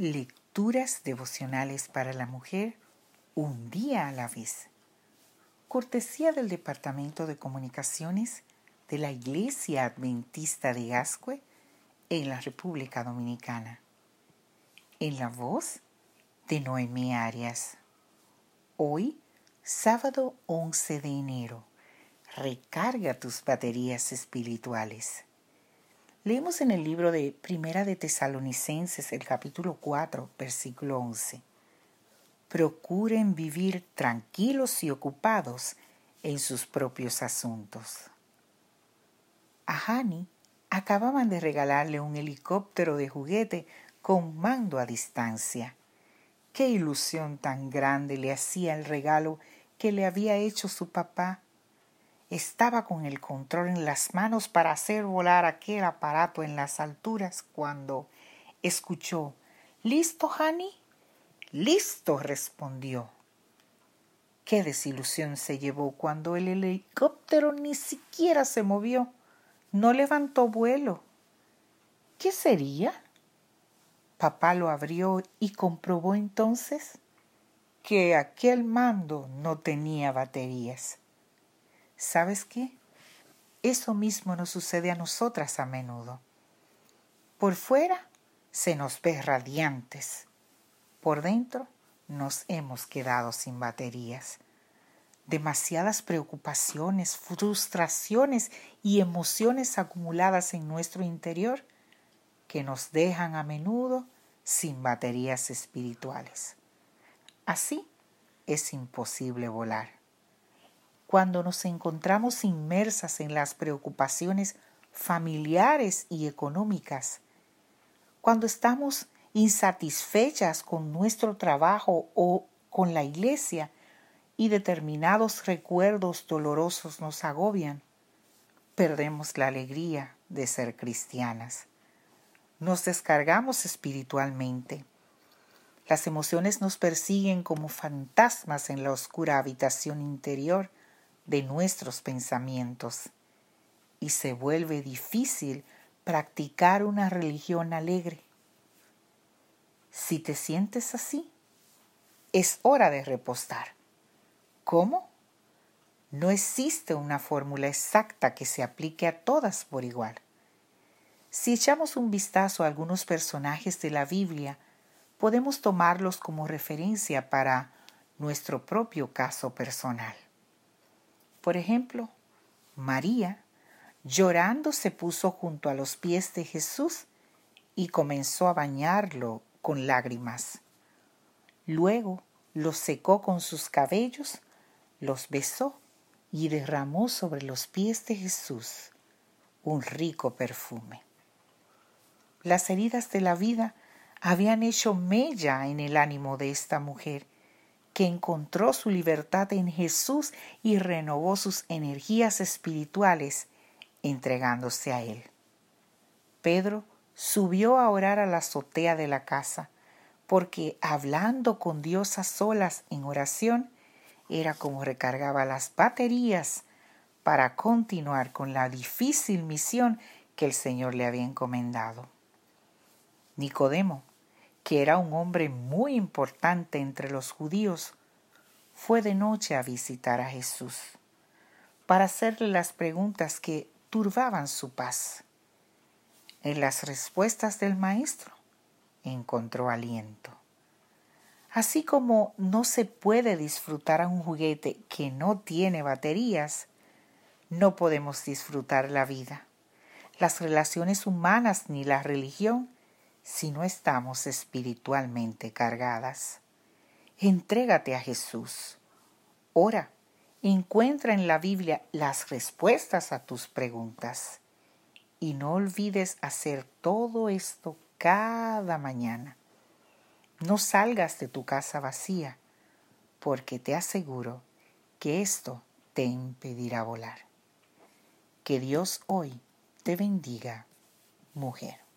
Lecturas devocionales para la mujer un día a la vez. Cortesía del Departamento de Comunicaciones de la Iglesia Adventista de Gascue en la República Dominicana. En la voz de Noemí Arias. Hoy, sábado 11 de enero. Recarga tus baterías espirituales. Leemos en el libro de Primera de Tesalonicenses, el capítulo 4, versículo 11. Procuren vivir tranquilos y ocupados en sus propios asuntos. A Hani acababan de regalarle un helicóptero de juguete con mando a distancia. Qué ilusión tan grande le hacía el regalo que le había hecho su papá. Estaba con el control en las manos para hacer volar aquel aparato en las alturas cuando escuchó ¿Listo, Hani? Listo, respondió. Qué desilusión se llevó cuando el helicóptero ni siquiera se movió, no levantó vuelo. ¿Qué sería? Papá lo abrió y comprobó entonces que aquel mando no tenía baterías. ¿Sabes qué? Eso mismo nos sucede a nosotras a menudo. Por fuera se nos ve radiantes. Por dentro nos hemos quedado sin baterías. Demasiadas preocupaciones, frustraciones y emociones acumuladas en nuestro interior que nos dejan a menudo sin baterías espirituales. Así es imposible volar. Cuando nos encontramos inmersas en las preocupaciones familiares y económicas, cuando estamos insatisfechas con nuestro trabajo o con la iglesia y determinados recuerdos dolorosos nos agobian, perdemos la alegría de ser cristianas. Nos descargamos espiritualmente. Las emociones nos persiguen como fantasmas en la oscura habitación interior de nuestros pensamientos y se vuelve difícil practicar una religión alegre. Si te sientes así, es hora de repostar. ¿Cómo? No existe una fórmula exacta que se aplique a todas por igual. Si echamos un vistazo a algunos personajes de la Biblia, podemos tomarlos como referencia para nuestro propio caso personal. Por ejemplo, María, llorando, se puso junto a los pies de Jesús y comenzó a bañarlo con lágrimas. Luego los secó con sus cabellos, los besó y derramó sobre los pies de Jesús un rico perfume. Las heridas de la vida habían hecho mella en el ánimo de esta mujer, que encontró su libertad en Jesús y renovó sus energías espirituales entregándose a Él. Pedro subió a orar a la azotea de la casa, porque hablando con Dios a solas en oración era como recargaba las baterías para continuar con la difícil misión que el Señor le había encomendado. Nicodemo, que era un hombre muy importante entre los judíos, fue de noche a visitar a Jesús para hacerle las preguntas que turbaban su paz. En las respuestas del maestro encontró aliento. Así como no se puede disfrutar a un juguete que no tiene baterías, no podemos disfrutar la vida, las relaciones humanas ni la religión si no estamos espiritualmente cargadas. Entrégate a Jesús. Ora, encuentra en la Biblia las respuestas a tus preguntas. Y no olvides hacer todo esto cada mañana. No salgas de tu casa vacía, porque te aseguro que esto te impedirá volar. Que Dios hoy te bendiga, mujer.